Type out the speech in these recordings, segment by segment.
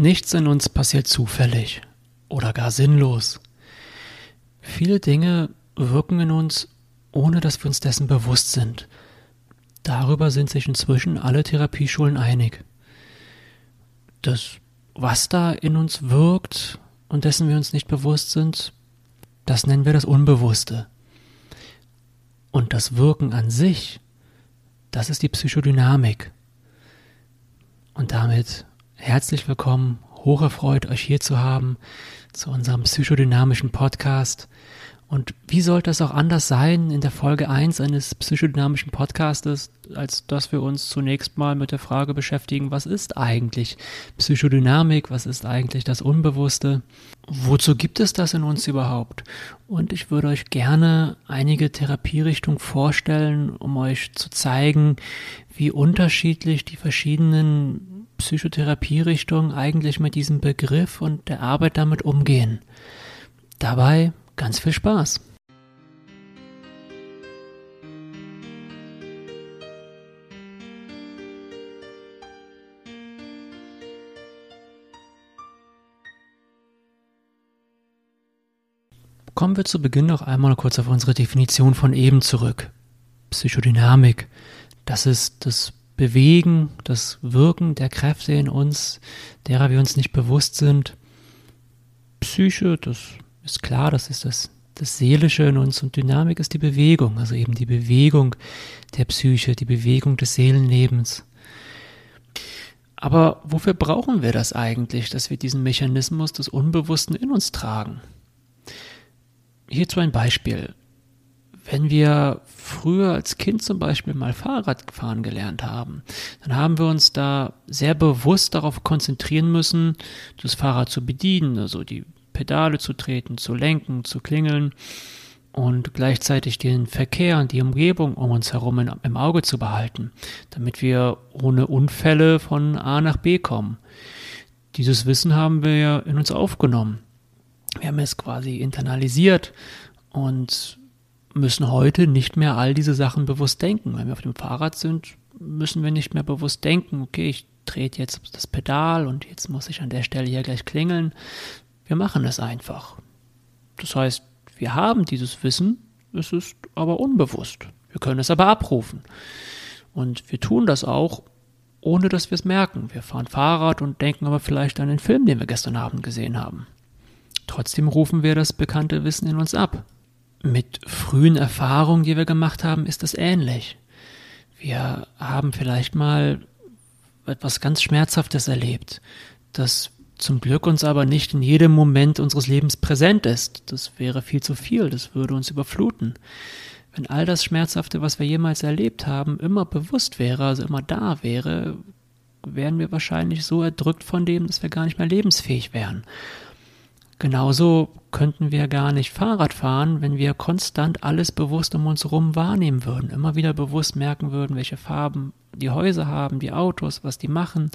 Nichts in uns passiert zufällig oder gar sinnlos. Viele Dinge wirken in uns, ohne dass wir uns dessen bewusst sind. Darüber sind sich inzwischen alle Therapieschulen einig. Das, was da in uns wirkt und dessen wir uns nicht bewusst sind, das nennen wir das Unbewusste. Und das Wirken an sich, das ist die Psychodynamik. Und damit herzlich willkommen, hocherfreut, euch hier zu haben zu unserem psychodynamischen Podcast. Und wie sollte es auch anders sein in der Folge 1 eines psychodynamischen Podcastes, als dass wir uns zunächst mal mit der Frage beschäftigen, was ist eigentlich Psychodynamik, was ist eigentlich das Unbewusste, wozu gibt es das in uns überhaupt? Und ich würde euch gerne einige Therapierichtungen vorstellen, um euch zu zeigen, wie unterschiedlich die verschiedenen Psychotherapierichtungen eigentlich mit diesem Begriff und der Arbeit damit umgehen. Dabei Ganz viel Spaß! Kommen wir zu Beginn noch einmal kurz auf unsere Definition von eben zurück. Psychodynamik, das ist das Bewegen, das Wirken der Kräfte in uns, derer wir uns nicht bewusst sind. Psyche, das ist klar, das ist das, das Seelische in uns und Dynamik ist die Bewegung, also eben die Bewegung der Psyche, die Bewegung des Seelenlebens. Aber wofür brauchen wir das eigentlich, dass wir diesen Mechanismus des Unbewussten in uns tragen? Hierzu ein Beispiel. Wenn wir früher als Kind zum Beispiel mal Fahrrad fahren gelernt haben, dann haben wir uns da sehr bewusst darauf konzentrieren müssen, das Fahrrad zu bedienen, also die Pedale zu treten, zu lenken, zu klingeln und gleichzeitig den Verkehr und die Umgebung um uns herum in, im Auge zu behalten, damit wir ohne Unfälle von A nach B kommen. Dieses Wissen haben wir ja in uns aufgenommen. Wir haben es quasi internalisiert und müssen heute nicht mehr all diese Sachen bewusst denken. Wenn wir auf dem Fahrrad sind, müssen wir nicht mehr bewusst denken, okay, ich trete jetzt das Pedal und jetzt muss ich an der Stelle hier gleich klingeln, wir machen es einfach. Das heißt, wir haben dieses Wissen, es ist aber unbewusst. Wir können es aber abrufen. Und wir tun das auch, ohne dass wir es merken. Wir fahren Fahrrad und denken aber vielleicht an den Film, den wir gestern Abend gesehen haben. Trotzdem rufen wir das bekannte Wissen in uns ab. Mit frühen Erfahrungen, die wir gemacht haben, ist das ähnlich. Wir haben vielleicht mal etwas ganz Schmerzhaftes erlebt, das zum Glück uns aber nicht in jedem Moment unseres Lebens präsent ist. Das wäre viel zu viel, das würde uns überfluten. Wenn all das Schmerzhafte, was wir jemals erlebt haben, immer bewusst wäre, also immer da wäre, wären wir wahrscheinlich so erdrückt von dem, dass wir gar nicht mehr lebensfähig wären. Genauso könnten wir gar nicht Fahrrad fahren, wenn wir konstant alles bewusst um uns herum wahrnehmen würden, immer wieder bewusst merken würden, welche Farben die Häuser haben, die Autos, was die machen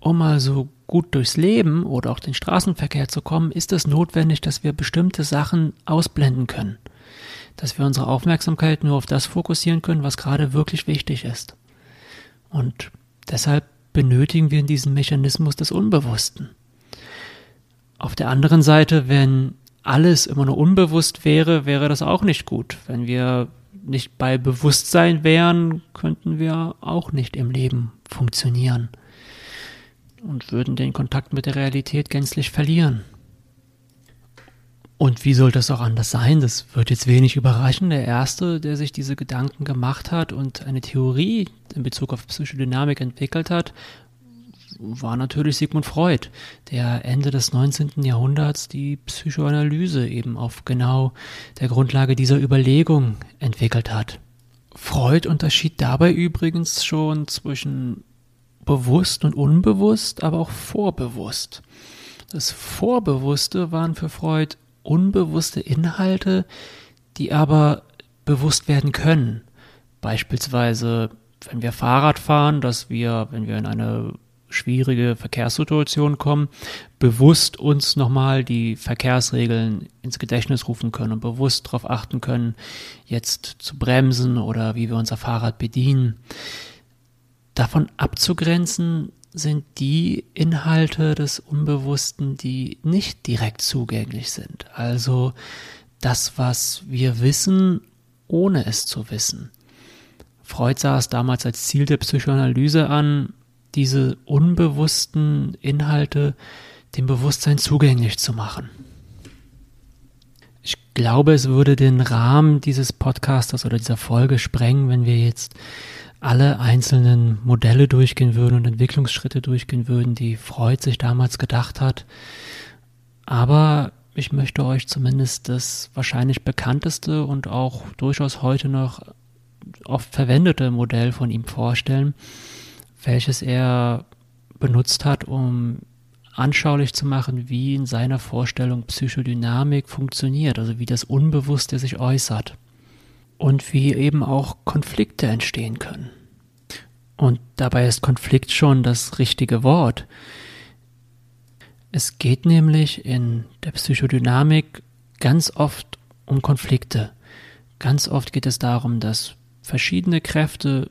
um also gut durchs Leben oder auch den Straßenverkehr zu kommen, ist es notwendig, dass wir bestimmte Sachen ausblenden können. Dass wir unsere Aufmerksamkeit nur auf das fokussieren können, was gerade wirklich wichtig ist. Und deshalb benötigen wir diesen Mechanismus des Unbewussten. Auf der anderen Seite, wenn alles immer nur unbewusst wäre, wäre das auch nicht gut. Wenn wir nicht bei Bewusstsein wären, könnten wir auch nicht im Leben funktionieren und würden den Kontakt mit der Realität gänzlich verlieren. Und wie soll das auch anders sein? Das wird jetzt wenig überraschen. Der Erste, der sich diese Gedanken gemacht hat und eine Theorie in Bezug auf Psychodynamik entwickelt hat, war natürlich Sigmund Freud, der Ende des 19. Jahrhunderts die Psychoanalyse eben auf genau der Grundlage dieser Überlegung entwickelt hat. Freud unterschied dabei übrigens schon zwischen bewusst und unbewusst, aber auch vorbewusst. Das Vorbewusste waren für Freud unbewusste Inhalte, die aber bewusst werden können. Beispielsweise, wenn wir Fahrrad fahren, dass wir, wenn wir in eine schwierige Verkehrssituation kommen, bewusst uns nochmal die Verkehrsregeln ins Gedächtnis rufen können und bewusst darauf achten können, jetzt zu bremsen oder wie wir unser Fahrrad bedienen davon abzugrenzen, sind die Inhalte des Unbewussten, die nicht direkt zugänglich sind. Also das, was wir wissen, ohne es zu wissen. Freud sah es damals als Ziel der Psychoanalyse an, diese unbewussten Inhalte dem Bewusstsein zugänglich zu machen. Ich glaube, es würde den Rahmen dieses Podcasters oder dieser Folge sprengen, wenn wir jetzt alle einzelnen Modelle durchgehen würden und Entwicklungsschritte durchgehen würden, die Freud sich damals gedacht hat. Aber ich möchte euch zumindest das wahrscheinlich bekannteste und auch durchaus heute noch oft verwendete Modell von ihm vorstellen, welches er benutzt hat, um anschaulich zu machen, wie in seiner Vorstellung Psychodynamik funktioniert, also wie das Unbewusste sich äußert und wie eben auch Konflikte entstehen können. Und dabei ist Konflikt schon das richtige Wort. Es geht nämlich in der Psychodynamik ganz oft um Konflikte. Ganz oft geht es darum, dass verschiedene Kräfte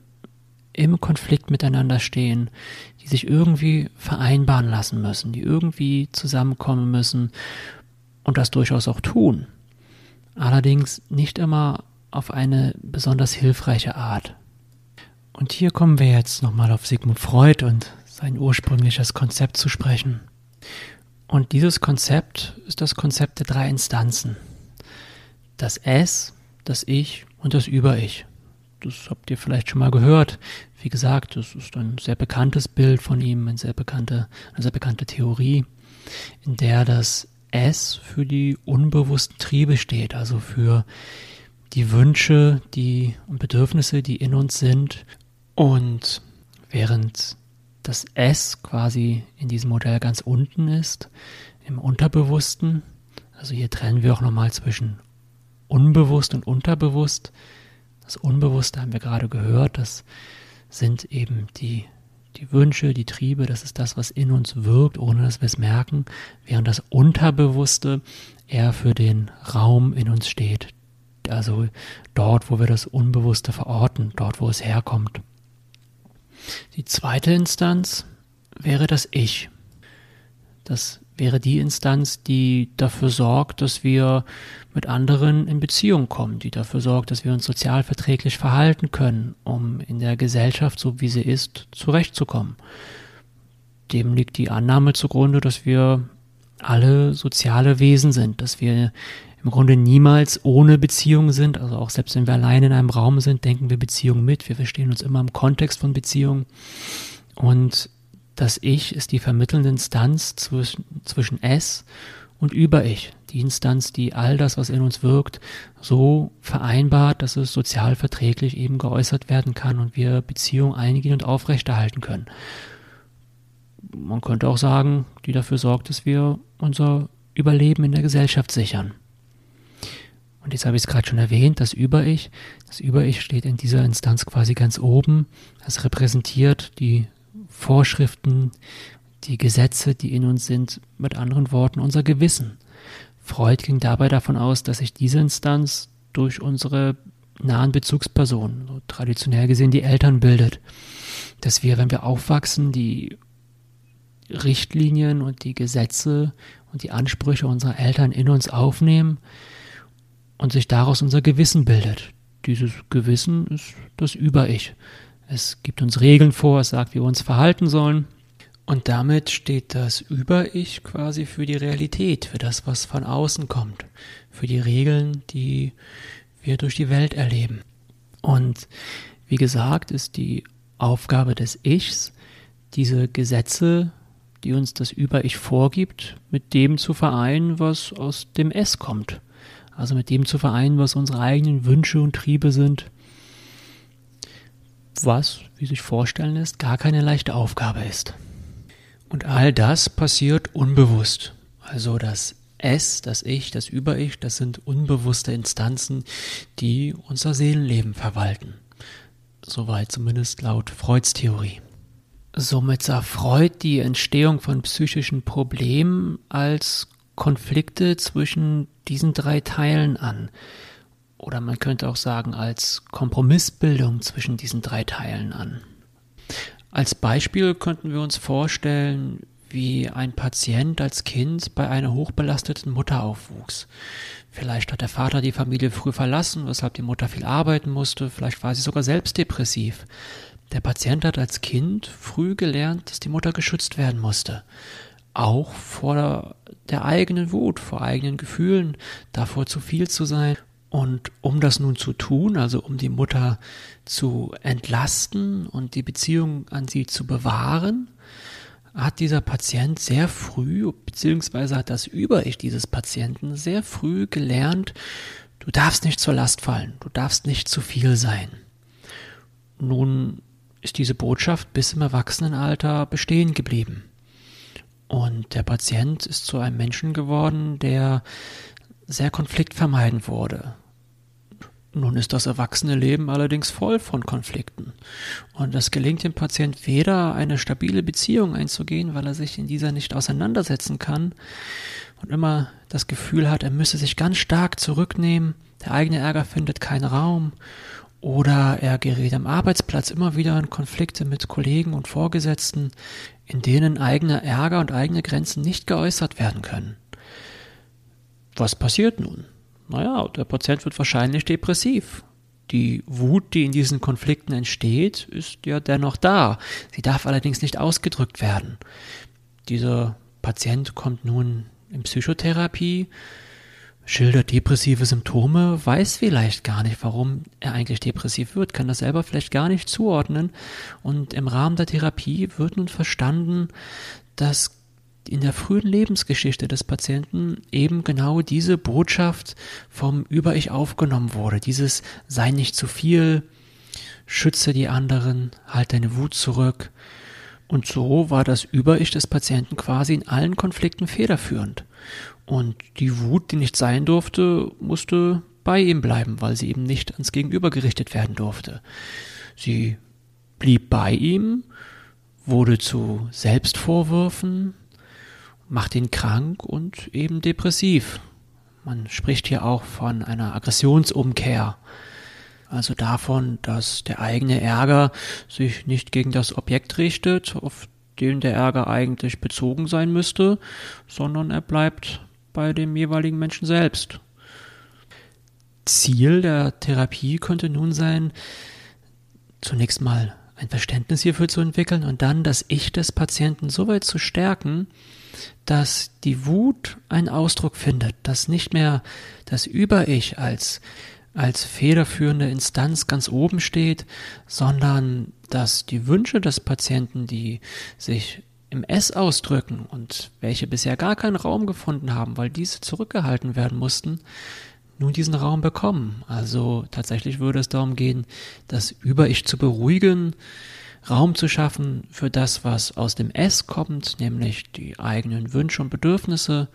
im Konflikt miteinander stehen, die sich irgendwie vereinbaren lassen müssen, die irgendwie zusammenkommen müssen und das durchaus auch tun. Allerdings nicht immer auf eine besonders hilfreiche Art. Und hier kommen wir jetzt nochmal auf Sigmund Freud und sein ursprüngliches Konzept zu sprechen. Und dieses Konzept ist das Konzept der drei Instanzen. Das Es, das Ich und das Über-Ich. Das habt ihr vielleicht schon mal gehört. Wie gesagt, das ist ein sehr bekanntes Bild von ihm, eine sehr bekannte, eine sehr bekannte Theorie, in der das Es für die unbewussten Triebe steht, also für die Wünsche, die und Bedürfnisse, die in uns sind. Und während das S quasi in diesem Modell ganz unten ist, im Unterbewussten, also hier trennen wir auch nochmal zwischen unbewusst und unterbewusst. Das Unbewusste haben wir gerade gehört, das sind eben die, die Wünsche, die Triebe, das ist das, was in uns wirkt, ohne dass wir es merken, während das Unterbewusste eher für den Raum in uns steht, also dort, wo wir das Unbewusste verorten, dort, wo es herkommt. Die zweite Instanz wäre das Ich. Das wäre die Instanz, die dafür sorgt, dass wir mit anderen in Beziehung kommen, die dafür sorgt, dass wir uns sozial verträglich verhalten können, um in der Gesellschaft, so wie sie ist, zurechtzukommen. Dem liegt die Annahme zugrunde, dass wir alle soziale Wesen sind, dass wir im Grunde niemals ohne Beziehung sind. Also auch selbst wenn wir allein in einem Raum sind, denken wir Beziehung mit. Wir verstehen uns immer im Kontext von Beziehung. Und das Ich ist die vermittelnde Instanz zwischen, zwischen Es und Über-Ich. Die Instanz, die all das, was in uns wirkt, so vereinbart, dass es sozial verträglich eben geäußert werden kann und wir Beziehung eingehen und aufrechterhalten können. Man könnte auch sagen, die dafür sorgt, dass wir unser Überleben in der Gesellschaft sichern. Und jetzt habe ich es gerade schon erwähnt, das Über-Ich. Das Über-Ich steht in dieser Instanz quasi ganz oben. Es repräsentiert die Vorschriften, die Gesetze, die in uns sind, mit anderen Worten unser Gewissen. Freud ging dabei davon aus, dass sich diese Instanz durch unsere nahen Bezugspersonen, so traditionell gesehen die Eltern bildet. Dass wir, wenn wir aufwachsen, die Richtlinien und die Gesetze und die Ansprüche unserer Eltern in uns aufnehmen und sich daraus unser Gewissen bildet. Dieses Gewissen ist das Über-Ich. Es gibt uns Regeln vor, es sagt, wie wir uns verhalten sollen. Und damit steht das Über-Ich quasi für die Realität, für das, was von außen kommt, für die Regeln, die wir durch die Welt erleben. Und wie gesagt, ist die Aufgabe des Ichs, diese Gesetze, die uns das Über-Ich vorgibt, mit dem zu vereinen, was aus dem Es kommt also mit dem zu vereinen, was unsere eigenen Wünsche und Triebe sind, was, wie sich vorstellen lässt, gar keine leichte Aufgabe ist. Und all das passiert unbewusst. Also das Es, das Ich, das Über-Ich, das sind unbewusste Instanzen, die unser Seelenleben verwalten. Soweit zumindest laut Freuds Theorie. Somit sah Freud die Entstehung von psychischen Problemen als Konflikte zwischen diesen drei Teilen an. Oder man könnte auch sagen, als Kompromissbildung zwischen diesen drei Teilen an. Als Beispiel könnten wir uns vorstellen, wie ein Patient als Kind bei einer hochbelasteten Mutter aufwuchs. Vielleicht hat der Vater die Familie früh verlassen, weshalb die Mutter viel arbeiten musste, vielleicht war sie sogar selbst depressiv. Der Patient hat als Kind früh gelernt, dass die Mutter geschützt werden musste. Auch vor der eigenen Wut, vor eigenen Gefühlen, davor zu viel zu sein. Und um das nun zu tun, also um die Mutter zu entlasten und die Beziehung an sie zu bewahren, hat dieser Patient sehr früh, beziehungsweise hat das Über-Ich dieses Patienten sehr früh gelernt, du darfst nicht zur Last fallen, du darfst nicht zu viel sein. Nun ist diese Botschaft bis im Erwachsenenalter bestehen geblieben. Und der Patient ist zu einem Menschen geworden, der sehr konfliktvermeidend wurde. Nun ist das erwachsene Leben allerdings voll von Konflikten. Und es gelingt dem Patient weder eine stabile Beziehung einzugehen, weil er sich in dieser nicht auseinandersetzen kann und immer das Gefühl hat, er müsse sich ganz stark zurücknehmen, der eigene Ärger findet keinen Raum oder er gerät am Arbeitsplatz immer wieder in Konflikte mit Kollegen und Vorgesetzten, in denen eigener Ärger und eigene Grenzen nicht geäußert werden können. Was passiert nun? Naja, der Patient wird wahrscheinlich depressiv. Die Wut, die in diesen Konflikten entsteht, ist ja dennoch da. Sie darf allerdings nicht ausgedrückt werden. Dieser Patient kommt nun in Psychotherapie, schildert depressive Symptome, weiß vielleicht gar nicht, warum er eigentlich depressiv wird, kann das selber vielleicht gar nicht zuordnen. Und im Rahmen der Therapie wird nun verstanden, dass in der frühen Lebensgeschichte des Patienten eben genau diese Botschaft vom Über-Ich aufgenommen wurde. Dieses sei nicht zu viel, schütze die anderen, halt deine Wut zurück. Und so war das Über-Ich des Patienten quasi in allen Konflikten federführend. Und die Wut, die nicht sein durfte, musste bei ihm bleiben, weil sie eben nicht ans Gegenüber gerichtet werden durfte. Sie blieb bei ihm, wurde zu Selbstvorwürfen, macht ihn krank und eben depressiv. Man spricht hier auch von einer Aggressionsumkehr. Also davon, dass der eigene Ärger sich nicht gegen das Objekt richtet, auf den der Ärger eigentlich bezogen sein müsste, sondern er bleibt bei dem jeweiligen Menschen selbst. Ziel der Therapie könnte nun sein, zunächst mal ein Verständnis hierfür zu entwickeln und dann das Ich des Patienten so weit zu stärken, dass die Wut einen Ausdruck findet, dass nicht mehr das Über-Ich als, als federführende Instanz ganz oben steht, sondern dass die Wünsche des Patienten, die sich im S ausdrücken und welche bisher gar keinen Raum gefunden haben, weil diese zurückgehalten werden mussten, nun diesen Raum bekommen. Also tatsächlich würde es darum gehen, das Über-Ich zu beruhigen, Raum zu schaffen für das, was aus dem S kommt, nämlich die eigenen Wünsche und Bedürfnisse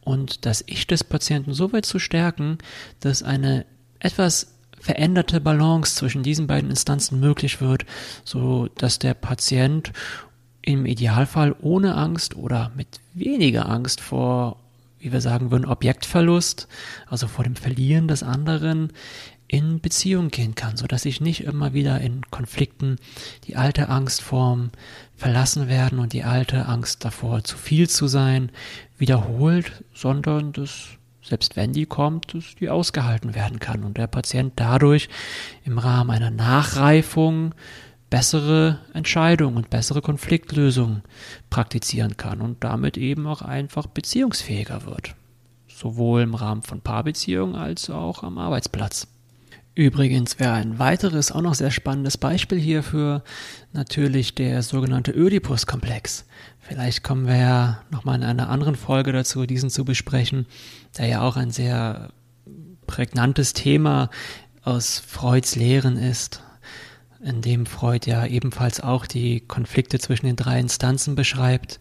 und das Ich des Patienten so weit zu stärken, dass eine etwas veränderte Balance zwischen diesen beiden Instanzen möglich wird, so dass der Patient im Idealfall ohne Angst oder mit weniger Angst vor, wie wir sagen würden, Objektverlust, also vor dem Verlieren des anderen, in Beziehung gehen kann, so dass ich nicht immer wieder in Konflikten die alte Angst vorm verlassen werden und die alte Angst davor, zu viel zu sein, wiederholt, sondern dass selbst wenn die kommt, dass die ausgehalten werden kann und der Patient dadurch im Rahmen einer Nachreifung bessere Entscheidungen und bessere Konfliktlösungen praktizieren kann und damit eben auch einfach beziehungsfähiger wird. Sowohl im Rahmen von Paarbeziehungen als auch am Arbeitsplatz. Übrigens wäre ein weiteres, auch noch sehr spannendes Beispiel hierfür natürlich der sogenannte Ödipus-Komplex. Vielleicht kommen wir ja nochmal in einer anderen Folge dazu, diesen zu besprechen, der ja auch ein sehr prägnantes Thema aus Freuds Lehren ist, in dem Freud ja ebenfalls auch die Konflikte zwischen den drei Instanzen beschreibt,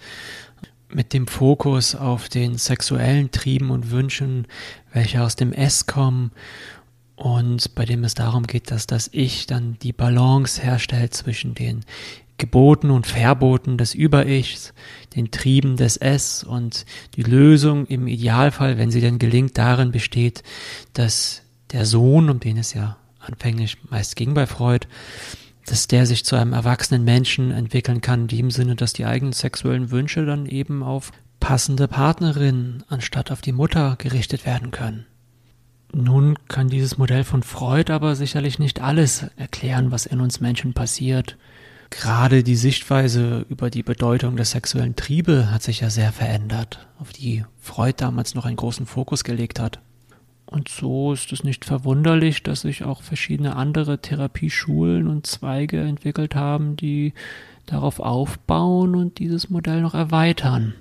mit dem Fokus auf den sexuellen Trieben und Wünschen, welche aus dem S kommen und bei dem es darum geht, dass das Ich dann die Balance herstellt zwischen den Geboten und Verboten des Über-Ichs, den Trieben des Es und die Lösung im Idealfall, wenn sie denn gelingt, darin besteht, dass der Sohn, um den es ja anfänglich meist ging bei Freud, dass der sich zu einem erwachsenen Menschen entwickeln kann, in dem Sinne, dass die eigenen sexuellen Wünsche dann eben auf passende Partnerin anstatt auf die Mutter gerichtet werden können. Nun kann dieses Modell von Freud aber sicherlich nicht alles erklären, was in uns Menschen passiert. Gerade die Sichtweise über die Bedeutung der sexuellen Triebe hat sich ja sehr verändert, auf die Freud damals noch einen großen Fokus gelegt hat. Und so ist es nicht verwunderlich, dass sich auch verschiedene andere Therapieschulen und Zweige entwickelt haben, die darauf aufbauen und dieses Modell noch erweitern.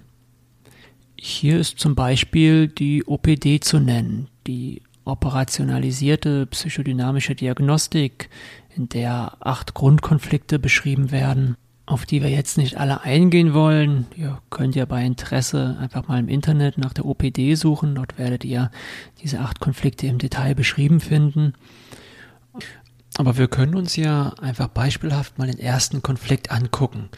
Hier ist zum Beispiel die OPD zu nennen, die operationalisierte psychodynamische Diagnostik, in der acht Grundkonflikte beschrieben werden, auf die wir jetzt nicht alle eingehen wollen. Ihr könnt ja bei Interesse einfach mal im Internet nach der OPD suchen. Dort werdet ihr diese acht Konflikte im Detail beschrieben finden. Aber wir können uns ja einfach beispielhaft mal den ersten Konflikt angucken.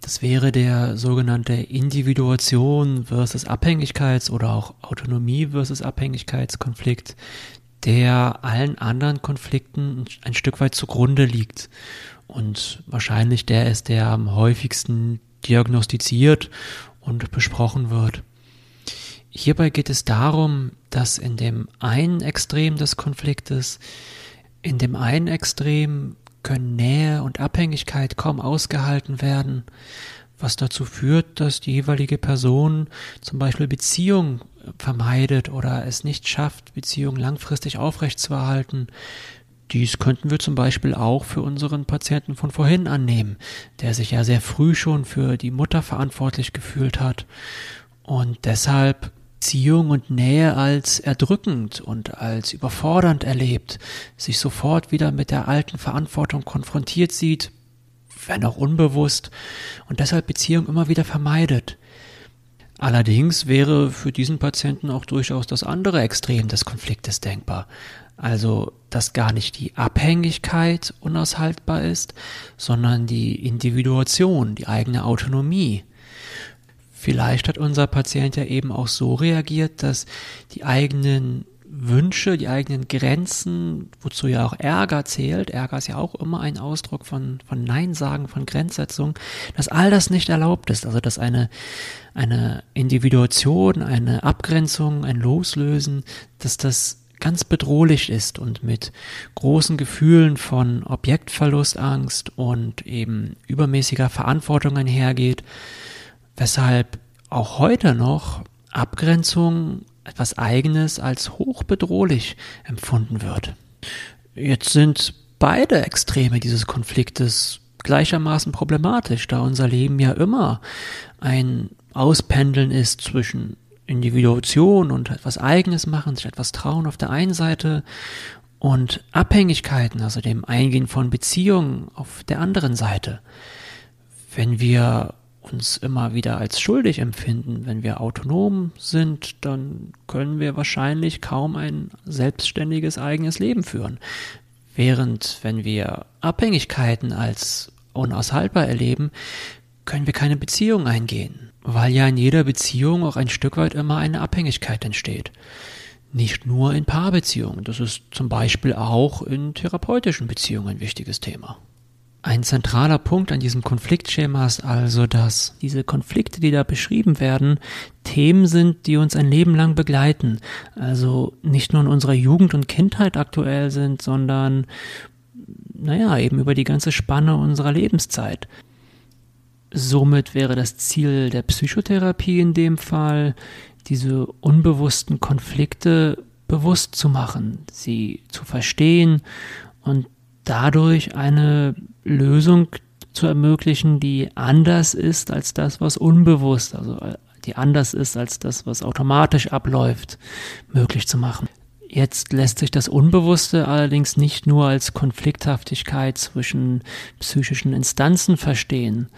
Das wäre der sogenannte Individuation versus Abhängigkeits- oder auch Autonomie versus Abhängigkeitskonflikt, der allen anderen Konflikten ein Stück weit zugrunde liegt und wahrscheinlich der ist, der am häufigsten diagnostiziert und besprochen wird. Hierbei geht es darum, dass in dem einen Extrem des Konfliktes, in dem einen Extrem können Nähe und Abhängigkeit kaum ausgehalten werden, was dazu führt, dass die jeweilige Person zum Beispiel Beziehung vermeidet oder es nicht schafft, Beziehung langfristig aufrechtzuerhalten. Dies könnten wir zum Beispiel auch für unseren Patienten von vorhin annehmen, der sich ja sehr früh schon für die Mutter verantwortlich gefühlt hat und deshalb Beziehung und Nähe als erdrückend und als überfordernd erlebt, sich sofort wieder mit der alten Verantwortung konfrontiert sieht, wenn auch unbewusst, und deshalb Beziehung immer wieder vermeidet. Allerdings wäre für diesen Patienten auch durchaus das andere Extrem des Konfliktes denkbar. Also, dass gar nicht die Abhängigkeit unaushaltbar ist, sondern die Individuation, die eigene Autonomie. Vielleicht hat unser Patient ja eben auch so reagiert, dass die eigenen Wünsche, die eigenen Grenzen, wozu ja auch Ärger zählt, Ärger ist ja auch immer ein Ausdruck von, von Nein sagen, von Grenzsetzung, dass all das nicht erlaubt ist. Also dass eine, eine Individuation, eine Abgrenzung, ein Loslösen, dass das ganz bedrohlich ist und mit großen Gefühlen von Objektverlustangst und eben übermäßiger Verantwortung einhergeht, weshalb auch heute noch Abgrenzung etwas Eigenes als hochbedrohlich empfunden wird. Jetzt sind beide Extreme dieses Konfliktes gleichermaßen problematisch, da unser Leben ja immer ein Auspendeln ist zwischen Individuation und etwas Eigenes machen, sich etwas trauen auf der einen Seite und Abhängigkeiten, also dem Eingehen von Beziehungen auf der anderen Seite. Wenn wir uns immer wieder als schuldig empfinden, wenn wir autonom sind, dann können wir wahrscheinlich kaum ein selbstständiges eigenes Leben führen. Während wenn wir Abhängigkeiten als unaushaltbar erleben, können wir keine Beziehung eingehen weil ja in jeder Beziehung auch ein Stück weit immer eine Abhängigkeit entsteht. Nicht nur in Paarbeziehungen, das ist zum Beispiel auch in therapeutischen Beziehungen ein wichtiges Thema. Ein zentraler Punkt an diesem Konfliktschema ist also, dass diese Konflikte, die da beschrieben werden, Themen sind, die uns ein Leben lang begleiten. Also nicht nur in unserer Jugend und Kindheit aktuell sind, sondern, naja, eben über die ganze Spanne unserer Lebenszeit. Somit wäre das Ziel der Psychotherapie in dem Fall, diese unbewussten Konflikte bewusst zu machen, sie zu verstehen und dadurch eine Lösung zu ermöglichen, die anders ist als das, was unbewusst, also äh, die anders ist als das, was automatisch abläuft, möglich zu machen. Jetzt lässt sich das Unbewusste allerdings nicht nur als Konflikthaftigkeit zwischen psychischen Instanzen verstehen,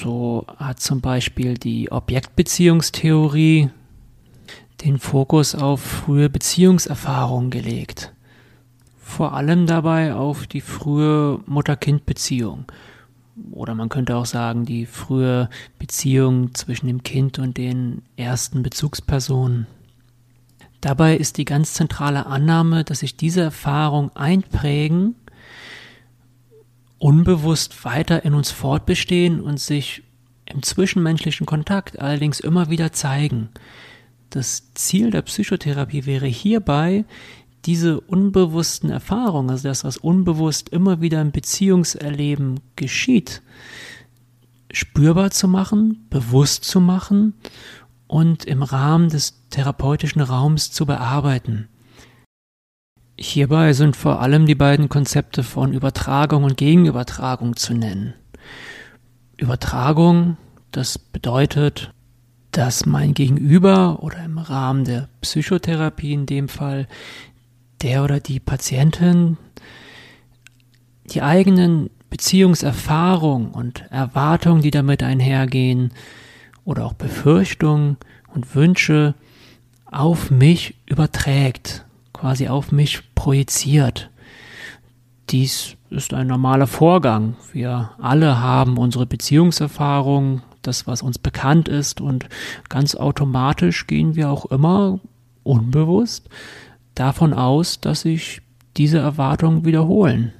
so hat zum Beispiel die Objektbeziehungstheorie den Fokus auf frühe Beziehungserfahrungen gelegt. Vor allem dabei auf die frühe Mutter-Kind-Beziehung. Oder man könnte auch sagen, die frühe Beziehung zwischen dem Kind und den ersten Bezugspersonen. Dabei ist die ganz zentrale Annahme, dass sich diese Erfahrungen einprägen unbewusst weiter in uns fortbestehen und sich im zwischenmenschlichen Kontakt allerdings immer wieder zeigen. Das Ziel der Psychotherapie wäre hierbei, diese unbewussten Erfahrungen, also das, was unbewusst immer wieder im Beziehungserleben geschieht, spürbar zu machen, bewusst zu machen und im Rahmen des therapeutischen Raums zu bearbeiten. Hierbei sind vor allem die beiden Konzepte von Übertragung und Gegenübertragung zu nennen. Übertragung, das bedeutet, dass mein Gegenüber oder im Rahmen der Psychotherapie in dem Fall der oder die Patientin die eigenen Beziehungserfahrungen und Erwartungen, die damit einhergehen, oder auch Befürchtungen und Wünsche auf mich überträgt, quasi auf mich projiziert. Dies ist ein normaler Vorgang. Wir alle haben unsere Beziehungserfahrungen, das, was uns bekannt ist, und ganz automatisch gehen wir auch immer unbewusst davon aus, dass sich diese Erwartungen wiederholen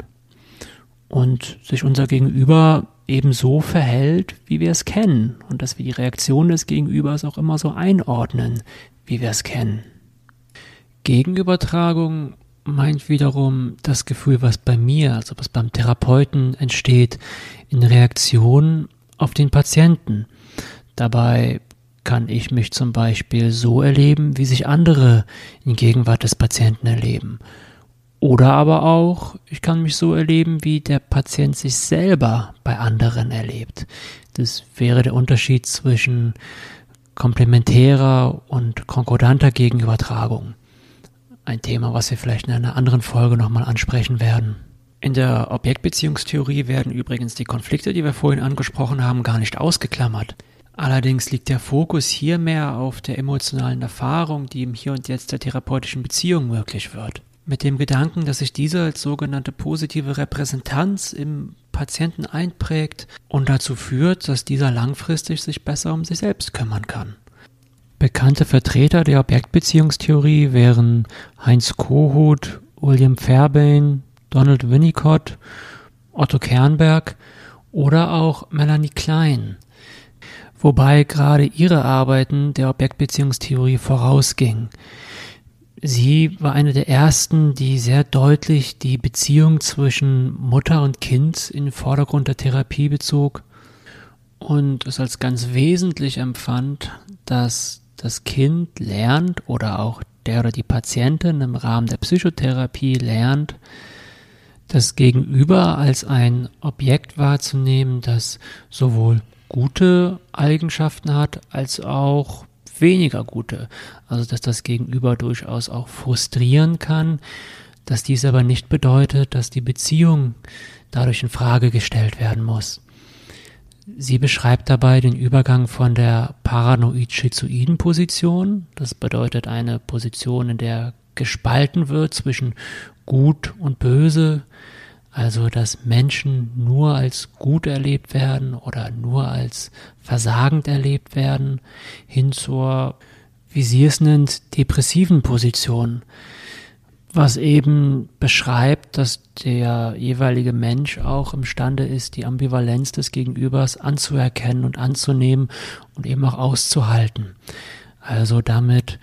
und sich unser Gegenüber eben so verhält, wie wir es kennen und dass wir die Reaktion des Gegenübers auch immer so einordnen, wie wir es kennen. Gegenübertragung meint wiederum das Gefühl, was bei mir, also was beim Therapeuten entsteht, in Reaktion auf den Patienten. Dabei kann ich mich zum Beispiel so erleben, wie sich andere in Gegenwart des Patienten erleben. Oder aber auch, ich kann mich so erleben, wie der Patient sich selber bei anderen erlebt. Das wäre der Unterschied zwischen komplementärer und konkordanter Gegenübertragung. Ein Thema, was wir vielleicht in einer anderen Folge nochmal ansprechen werden. In der Objektbeziehungstheorie werden übrigens die Konflikte, die wir vorhin angesprochen haben, gar nicht ausgeklammert. Allerdings liegt der Fokus hier mehr auf der emotionalen Erfahrung, die im Hier und Jetzt der therapeutischen Beziehung möglich wird. Mit dem Gedanken, dass sich diese als sogenannte positive Repräsentanz im Patienten einprägt und dazu führt, dass dieser langfristig sich besser um sich selbst kümmern kann. Bekannte Vertreter der Objektbeziehungstheorie wären Heinz Kohut, William Fairbairn, Donald Winnicott, Otto Kernberg oder auch Melanie Klein, wobei gerade ihre Arbeiten der Objektbeziehungstheorie vorausgingen. Sie war eine der ersten, die sehr deutlich die Beziehung zwischen Mutter und Kind in den Vordergrund der Therapie bezog und es als ganz wesentlich empfand, dass das Kind lernt oder auch der oder die Patientin im Rahmen der Psychotherapie lernt, das Gegenüber als ein Objekt wahrzunehmen, das sowohl gute Eigenschaften hat, als auch weniger gute. Also dass das Gegenüber durchaus auch frustrieren kann, dass dies aber nicht bedeutet, dass die Beziehung dadurch in Frage gestellt werden muss. Sie beschreibt dabei den Übergang von der paranoid-schizoiden Position, das bedeutet eine Position, in der gespalten wird zwischen gut und böse, also, dass Menschen nur als gut erlebt werden oder nur als versagend erlebt werden, hin zur, wie sie es nennt, depressiven Position, was eben beschreibt, dass der jeweilige Mensch auch imstande ist, die Ambivalenz des Gegenübers anzuerkennen und anzunehmen und eben auch auszuhalten. Also damit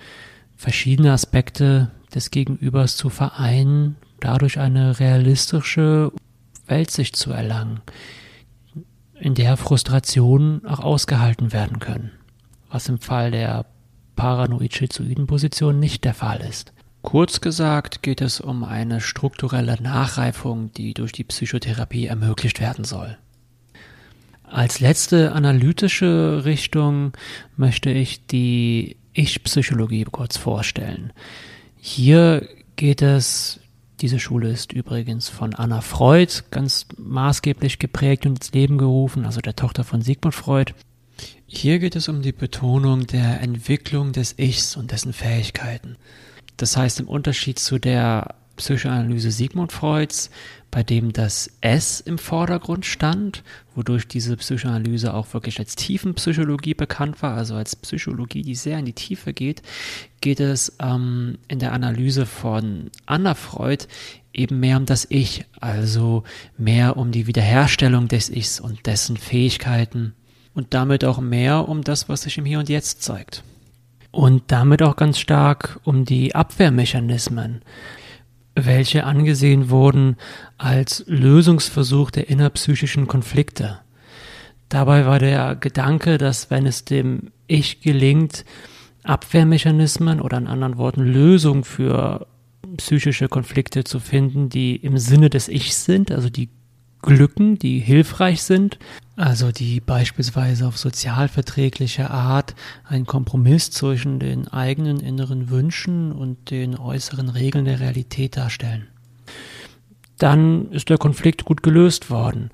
verschiedene Aspekte des Gegenübers zu vereinen dadurch eine realistische Weltsicht zu erlangen, in der Frustrationen auch ausgehalten werden können, was im Fall der paranoid-schizoiden Position nicht der Fall ist. Kurz gesagt geht es um eine strukturelle Nachreifung, die durch die Psychotherapie ermöglicht werden soll. Als letzte analytische Richtung möchte ich die Ich-Psychologie kurz vorstellen. Hier geht es diese Schule ist übrigens von Anna Freud ganz maßgeblich geprägt und ins Leben gerufen, also der Tochter von Sigmund Freud. Hier geht es um die Betonung der Entwicklung des Ichs und dessen Fähigkeiten. Das heißt, im Unterschied zu der Psychoanalyse Sigmund Freuds, bei dem das S im Vordergrund stand, wodurch diese Psychoanalyse auch wirklich als Tiefenpsychologie bekannt war, also als Psychologie, die sehr in die Tiefe geht, geht es ähm, in der Analyse von Anna Freud eben mehr um das Ich, also mehr um die Wiederherstellung des Ichs und dessen Fähigkeiten und damit auch mehr um das, was sich im Hier und Jetzt zeigt. Und damit auch ganz stark um die Abwehrmechanismen, welche angesehen wurden als Lösungsversuch der innerpsychischen Konflikte. Dabei war der Gedanke, dass wenn es dem Ich gelingt, Abwehrmechanismen oder in anderen Worten Lösungen für psychische Konflikte zu finden, die im Sinne des Ichs sind, also die glücken, die hilfreich sind, also die beispielsweise auf sozialverträgliche Art einen Kompromiss zwischen den eigenen inneren Wünschen und den äußeren Regeln der Realität darstellen. Dann ist der Konflikt gut gelöst worden.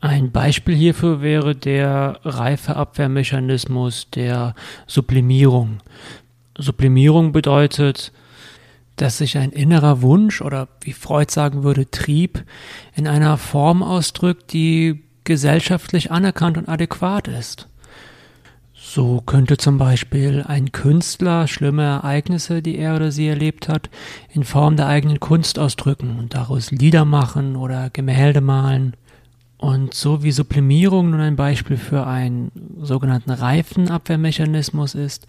Ein Beispiel hierfür wäre der Reifeabwehrmechanismus der Sublimierung. Sublimierung bedeutet, dass sich ein innerer Wunsch oder wie Freud sagen würde, Trieb in einer Form ausdrückt, die gesellschaftlich anerkannt und adäquat ist. So könnte zum Beispiel ein Künstler schlimme Ereignisse, die er oder sie erlebt hat, in Form der eigenen Kunst ausdrücken und daraus Lieder machen oder Gemälde malen. Und so wie Sublimierung nun ein Beispiel für einen sogenannten Reifenabwehrmechanismus ist,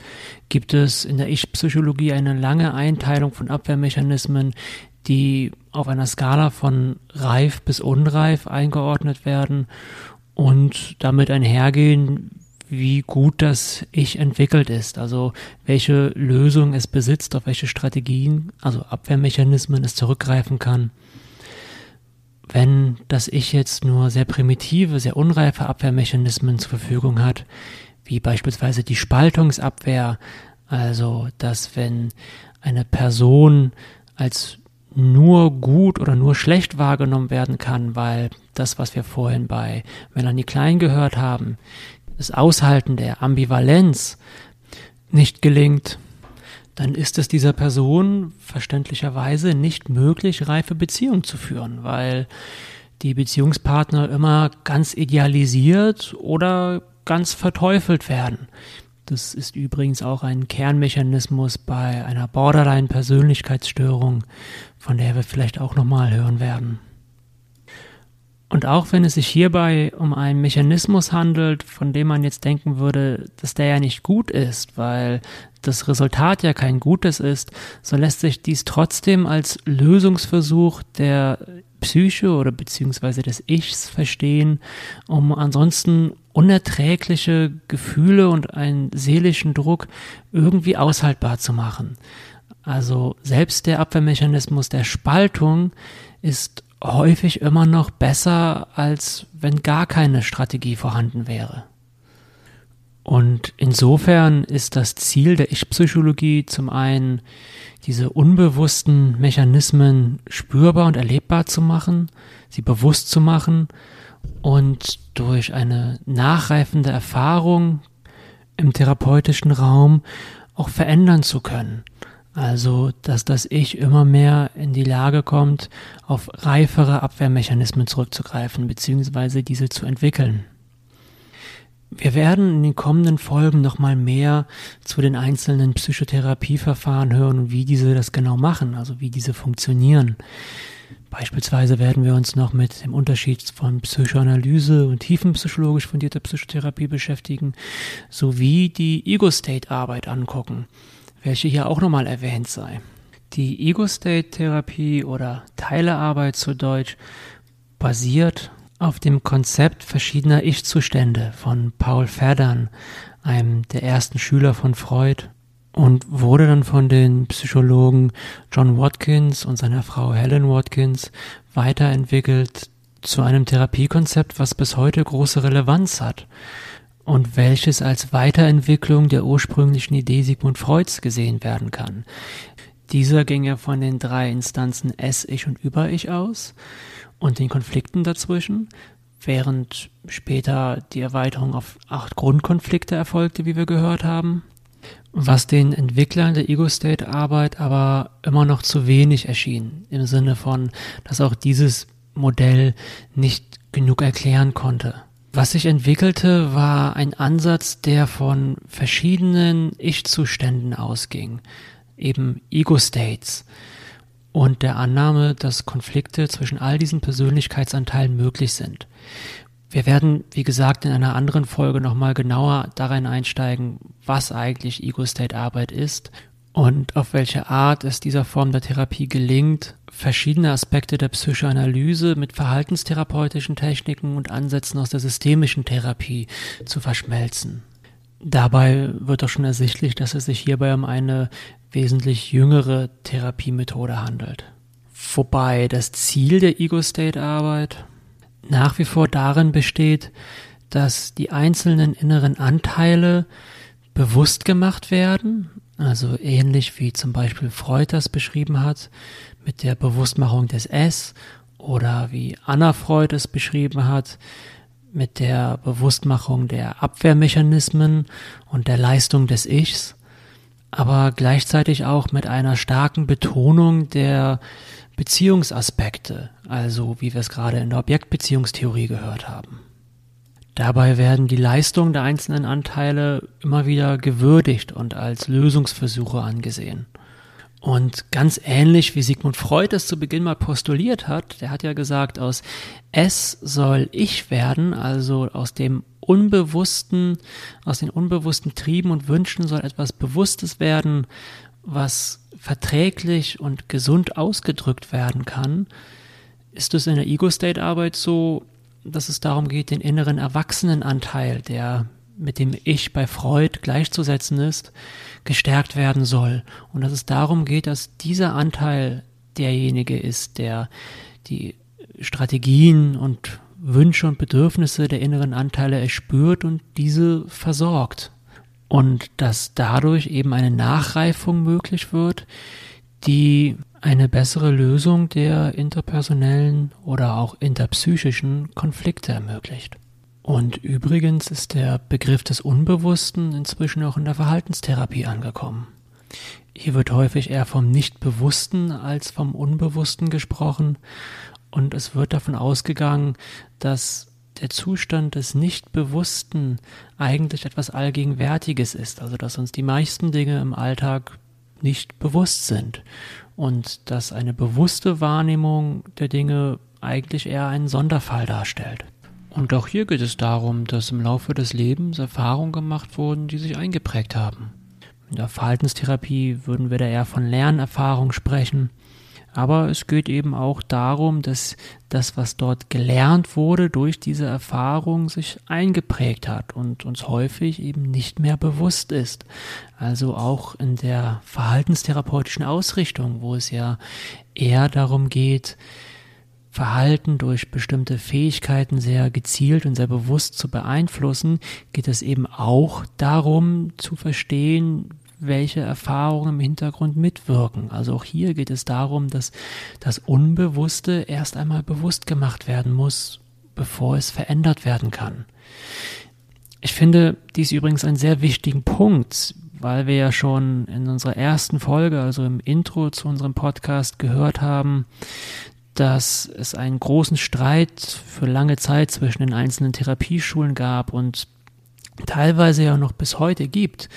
gibt es in der Ich-Psychologie eine lange Einteilung von Abwehrmechanismen, die auf einer Skala von reif bis unreif eingeordnet werden und damit einhergehen, wie gut das Ich entwickelt ist, also welche Lösung es besitzt, auf welche Strategien, also Abwehrmechanismen es zurückgreifen kann wenn das Ich jetzt nur sehr primitive, sehr unreife Abwehrmechanismen zur Verfügung hat, wie beispielsweise die Spaltungsabwehr, also dass wenn eine Person als nur gut oder nur schlecht wahrgenommen werden kann, weil das, was wir vorhin bei Melanie Klein gehört haben, das Aushalten der Ambivalenz nicht gelingt, dann ist es dieser Person verständlicherweise nicht möglich, reife Beziehungen zu führen, weil die Beziehungspartner immer ganz idealisiert oder ganz verteufelt werden. Das ist übrigens auch ein Kernmechanismus bei einer Borderline-Persönlichkeitsstörung, von der wir vielleicht auch nochmal hören werden. Und auch wenn es sich hierbei um einen Mechanismus handelt, von dem man jetzt denken würde, dass der ja nicht gut ist, weil das Resultat ja kein gutes ist, so lässt sich dies trotzdem als Lösungsversuch der Psyche oder beziehungsweise des Ichs verstehen, um ansonsten unerträgliche Gefühle und einen seelischen Druck irgendwie aushaltbar zu machen. Also selbst der Abwehrmechanismus der Spaltung ist häufig immer noch besser, als wenn gar keine Strategie vorhanden wäre. Und insofern ist das Ziel der Ich-Psychologie zum einen, diese unbewussten Mechanismen spürbar und erlebbar zu machen, sie bewusst zu machen und durch eine nachreifende Erfahrung im therapeutischen Raum auch verändern zu können. Also, dass das Ich immer mehr in die Lage kommt, auf reifere Abwehrmechanismen zurückzugreifen, beziehungsweise diese zu entwickeln. Wir werden in den kommenden Folgen nochmal mehr zu den einzelnen Psychotherapieverfahren hören wie diese das genau machen, also wie diese funktionieren. Beispielsweise werden wir uns noch mit dem Unterschied von Psychoanalyse und tiefenpsychologisch fundierter Psychotherapie beschäftigen, sowie die Ego-State-Arbeit angucken welche hier auch nochmal erwähnt sei. Die Ego-State-Therapie oder Teilearbeit zu Deutsch basiert auf dem Konzept verschiedener Ich-Zustände von Paul Verdern, einem der ersten Schüler von Freud, und wurde dann von den Psychologen John Watkins und seiner Frau Helen Watkins weiterentwickelt zu einem Therapiekonzept, was bis heute große Relevanz hat und welches als Weiterentwicklung der ursprünglichen Idee Sigmund Freuds gesehen werden kann. Dieser ging ja von den drei Instanzen S-Ich und Über-Ich aus und den Konflikten dazwischen, während später die Erweiterung auf acht Grundkonflikte erfolgte, wie wir gehört haben. was den Entwicklern der Ego-State-Arbeit aber immer noch zu wenig erschien, im Sinne von, dass auch dieses Modell nicht genug erklären konnte. Was sich entwickelte, war ein Ansatz, der von verschiedenen Ich-Zuständen ausging, eben Ego-States, und der Annahme, dass Konflikte zwischen all diesen Persönlichkeitsanteilen möglich sind. Wir werden, wie gesagt, in einer anderen Folge nochmal genauer darin einsteigen, was eigentlich Ego-State-Arbeit ist und auf welche Art es dieser Form der Therapie gelingt, verschiedene Aspekte der Psychoanalyse mit verhaltenstherapeutischen Techniken und Ansätzen aus der systemischen Therapie zu verschmelzen. Dabei wird doch schon ersichtlich, dass es sich hierbei um eine wesentlich jüngere Therapiemethode handelt. Wobei das Ziel der Ego-State-Arbeit nach wie vor darin besteht, dass die einzelnen inneren Anteile bewusst gemacht werden, also ähnlich wie zum Beispiel Freud das beschrieben hat, mit der Bewusstmachung des S oder wie Anna Freud es beschrieben hat, mit der Bewusstmachung der Abwehrmechanismen und der Leistung des Ichs, aber gleichzeitig auch mit einer starken Betonung der Beziehungsaspekte, also wie wir es gerade in der Objektbeziehungstheorie gehört haben. Dabei werden die Leistungen der einzelnen Anteile immer wieder gewürdigt und als Lösungsversuche angesehen. Und ganz ähnlich wie Sigmund Freud es zu Beginn mal postuliert hat, der hat ja gesagt, aus S soll ich werden, also aus dem Unbewussten, aus den unbewussten Trieben und Wünschen soll etwas Bewusstes werden, was verträglich und gesund ausgedrückt werden kann, ist es in der Ego-State-Arbeit so, dass es darum geht, den inneren Erwachsenenanteil, der mit dem Ich bei Freud gleichzusetzen ist, gestärkt werden soll. Und dass es darum geht, dass dieser Anteil derjenige ist, der die Strategien und Wünsche und Bedürfnisse der inneren Anteile erspürt und diese versorgt und dass dadurch eben eine Nachreifung möglich wird, die eine bessere Lösung der interpersonellen oder auch interpsychischen Konflikte ermöglicht. Und übrigens ist der Begriff des Unbewussten inzwischen auch in der Verhaltenstherapie angekommen. Hier wird häufig eher vom Nichtbewussten als vom Unbewussten gesprochen und es wird davon ausgegangen, dass der Zustand des Nichtbewussten eigentlich etwas Allgegenwärtiges ist, also dass uns die meisten Dinge im Alltag nicht bewusst sind und dass eine bewusste Wahrnehmung der Dinge eigentlich eher einen Sonderfall darstellt. Und auch hier geht es darum, dass im Laufe des Lebens Erfahrungen gemacht wurden, die sich eingeprägt haben. In der Verhaltenstherapie würden wir da eher von Lernerfahrung sprechen, aber es geht eben auch darum, dass das, was dort gelernt wurde, durch diese Erfahrung sich eingeprägt hat und uns häufig eben nicht mehr bewusst ist. Also auch in der verhaltenstherapeutischen Ausrichtung, wo es ja eher darum geht, Verhalten durch bestimmte Fähigkeiten sehr gezielt und sehr bewusst zu beeinflussen, geht es eben auch darum zu verstehen, welche Erfahrungen im Hintergrund mitwirken. Also auch hier geht es darum, dass das Unbewusste erst einmal bewusst gemacht werden muss, bevor es verändert werden kann. Ich finde dies übrigens einen sehr wichtigen Punkt, weil wir ja schon in unserer ersten Folge, also im Intro zu unserem Podcast gehört haben, dass es einen großen Streit für lange Zeit zwischen den einzelnen Therapieschulen gab und teilweise ja noch bis heute gibt.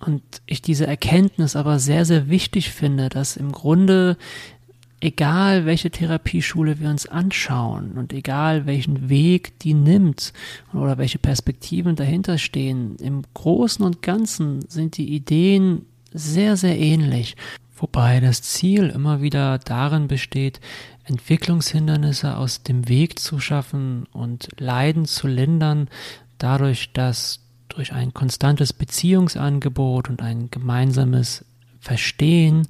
Und ich diese Erkenntnis aber sehr, sehr wichtig finde, dass im Grunde, egal welche Therapieschule wir uns anschauen und egal welchen Weg die nimmt oder welche Perspektiven dahinter stehen, im Großen und Ganzen sind die Ideen sehr, sehr ähnlich. Wobei das Ziel immer wieder darin besteht, Entwicklungshindernisse aus dem Weg zu schaffen und Leiden zu lindern, dadurch, dass durch ein konstantes Beziehungsangebot und ein gemeinsames Verstehen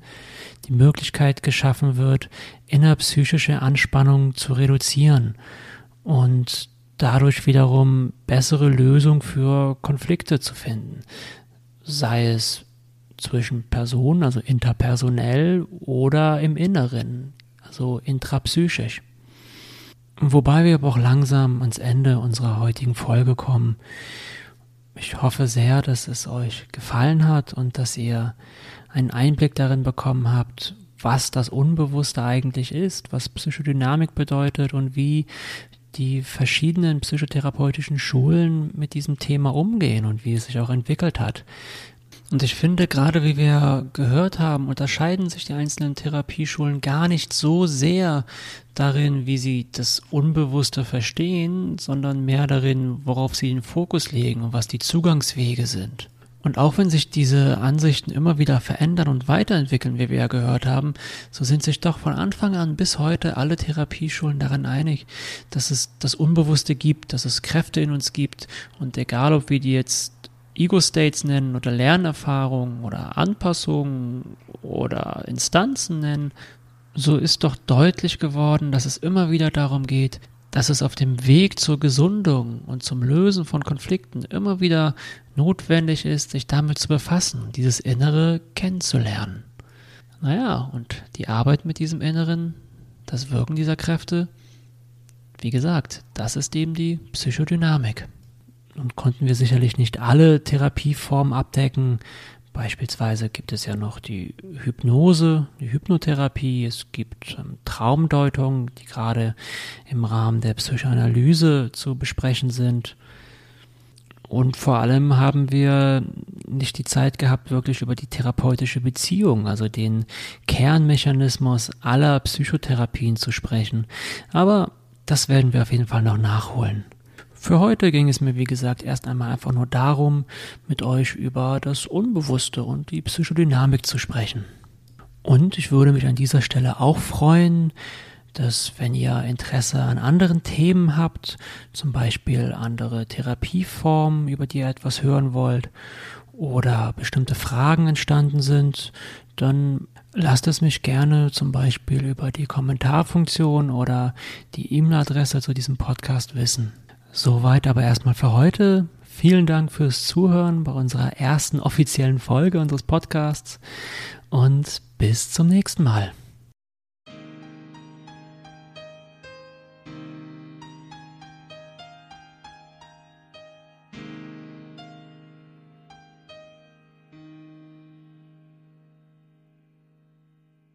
die Möglichkeit geschaffen wird, innerpsychische Anspannung zu reduzieren und dadurch wiederum bessere Lösungen für Konflikte zu finden, sei es zwischen Personen, also interpersonell oder im Inneren, also intrapsychisch. Wobei wir aber auch langsam ans Ende unserer heutigen Folge kommen Ich hoffe sehr, dass es euch gefallen hat und dass ihr einen Einblick darin bekommen habt, was das Unbewusste eigentlich ist, was Psychodynamik bedeutet und wie die verschiedenen psychotherapeutischen Schulen mit diesem Thema umgehen und wie es sich auch entwickelt hat. Und ich finde, gerade wie wir gehört haben, unterscheiden sich die einzelnen Therapieschulen gar nicht so sehr darin, wie sie das Unbewusste verstehen, sondern mehr darin, worauf sie den Fokus legen und was die Zugangswege sind. Und auch wenn sich diese Ansichten immer wieder verändern und weiterentwickeln, wie wir ja gehört haben, so sind sich doch von Anfang an bis heute alle Therapieschulen daran einig, dass es das Unbewusste gibt, dass es Kräfte in uns gibt und egal ob wir die jetzt Ego-States nennen oder Lernerfahrungen oder Anpassungen oder Instanzen nennen, so ist doch deutlich geworden, dass es immer wieder darum geht, dass es auf dem Weg zur Gesundung und zum Lösen von Konflikten immer wieder notwendig ist, sich damit zu befassen, dieses Innere kennenzulernen. Naja, und die Arbeit mit diesem Inneren, das Wirken dieser Kräfte, wie gesagt, das ist eben die Psychodynamik. Und konnten wir sicherlich nicht alle Therapieformen abdecken, Beispielsweise gibt es ja noch die Hypnose, die Hypnotherapie, es gibt ähm, Traumdeutungen, die gerade im Rahmen der Psychoanalyse zu besprechen sind. Und vor allem haben wir nicht die Zeit gehabt, wirklich über die therapeutische Beziehung, also den Kernmechanismus aller Psychotherapien zu sprechen. Aber das werden wir auf jeden Fall noch nachholen. Für heute ging es mir, wie gesagt, erst einmal einfach nur darum, mit euch über das Unbewusste und die Psychodynamik zu sprechen. Und ich würde mich an dieser Stelle auch freuen, dass wenn ihr Interesse an anderen Themen habt, zum Beispiel andere Therapieformen, über die ihr etwas hören wollt, oder bestimmte Fragen entstanden sind, dann lasst es mich gerne zum Beispiel über die Kommentarfunktion oder die E-Mail-Adresse zu diesem Podcast wissen. Soweit aber erstmal für heute. Vielen Dank fürs Zuhören bei unserer ersten offiziellen Folge unseres Podcasts und bis zum nächsten Mal.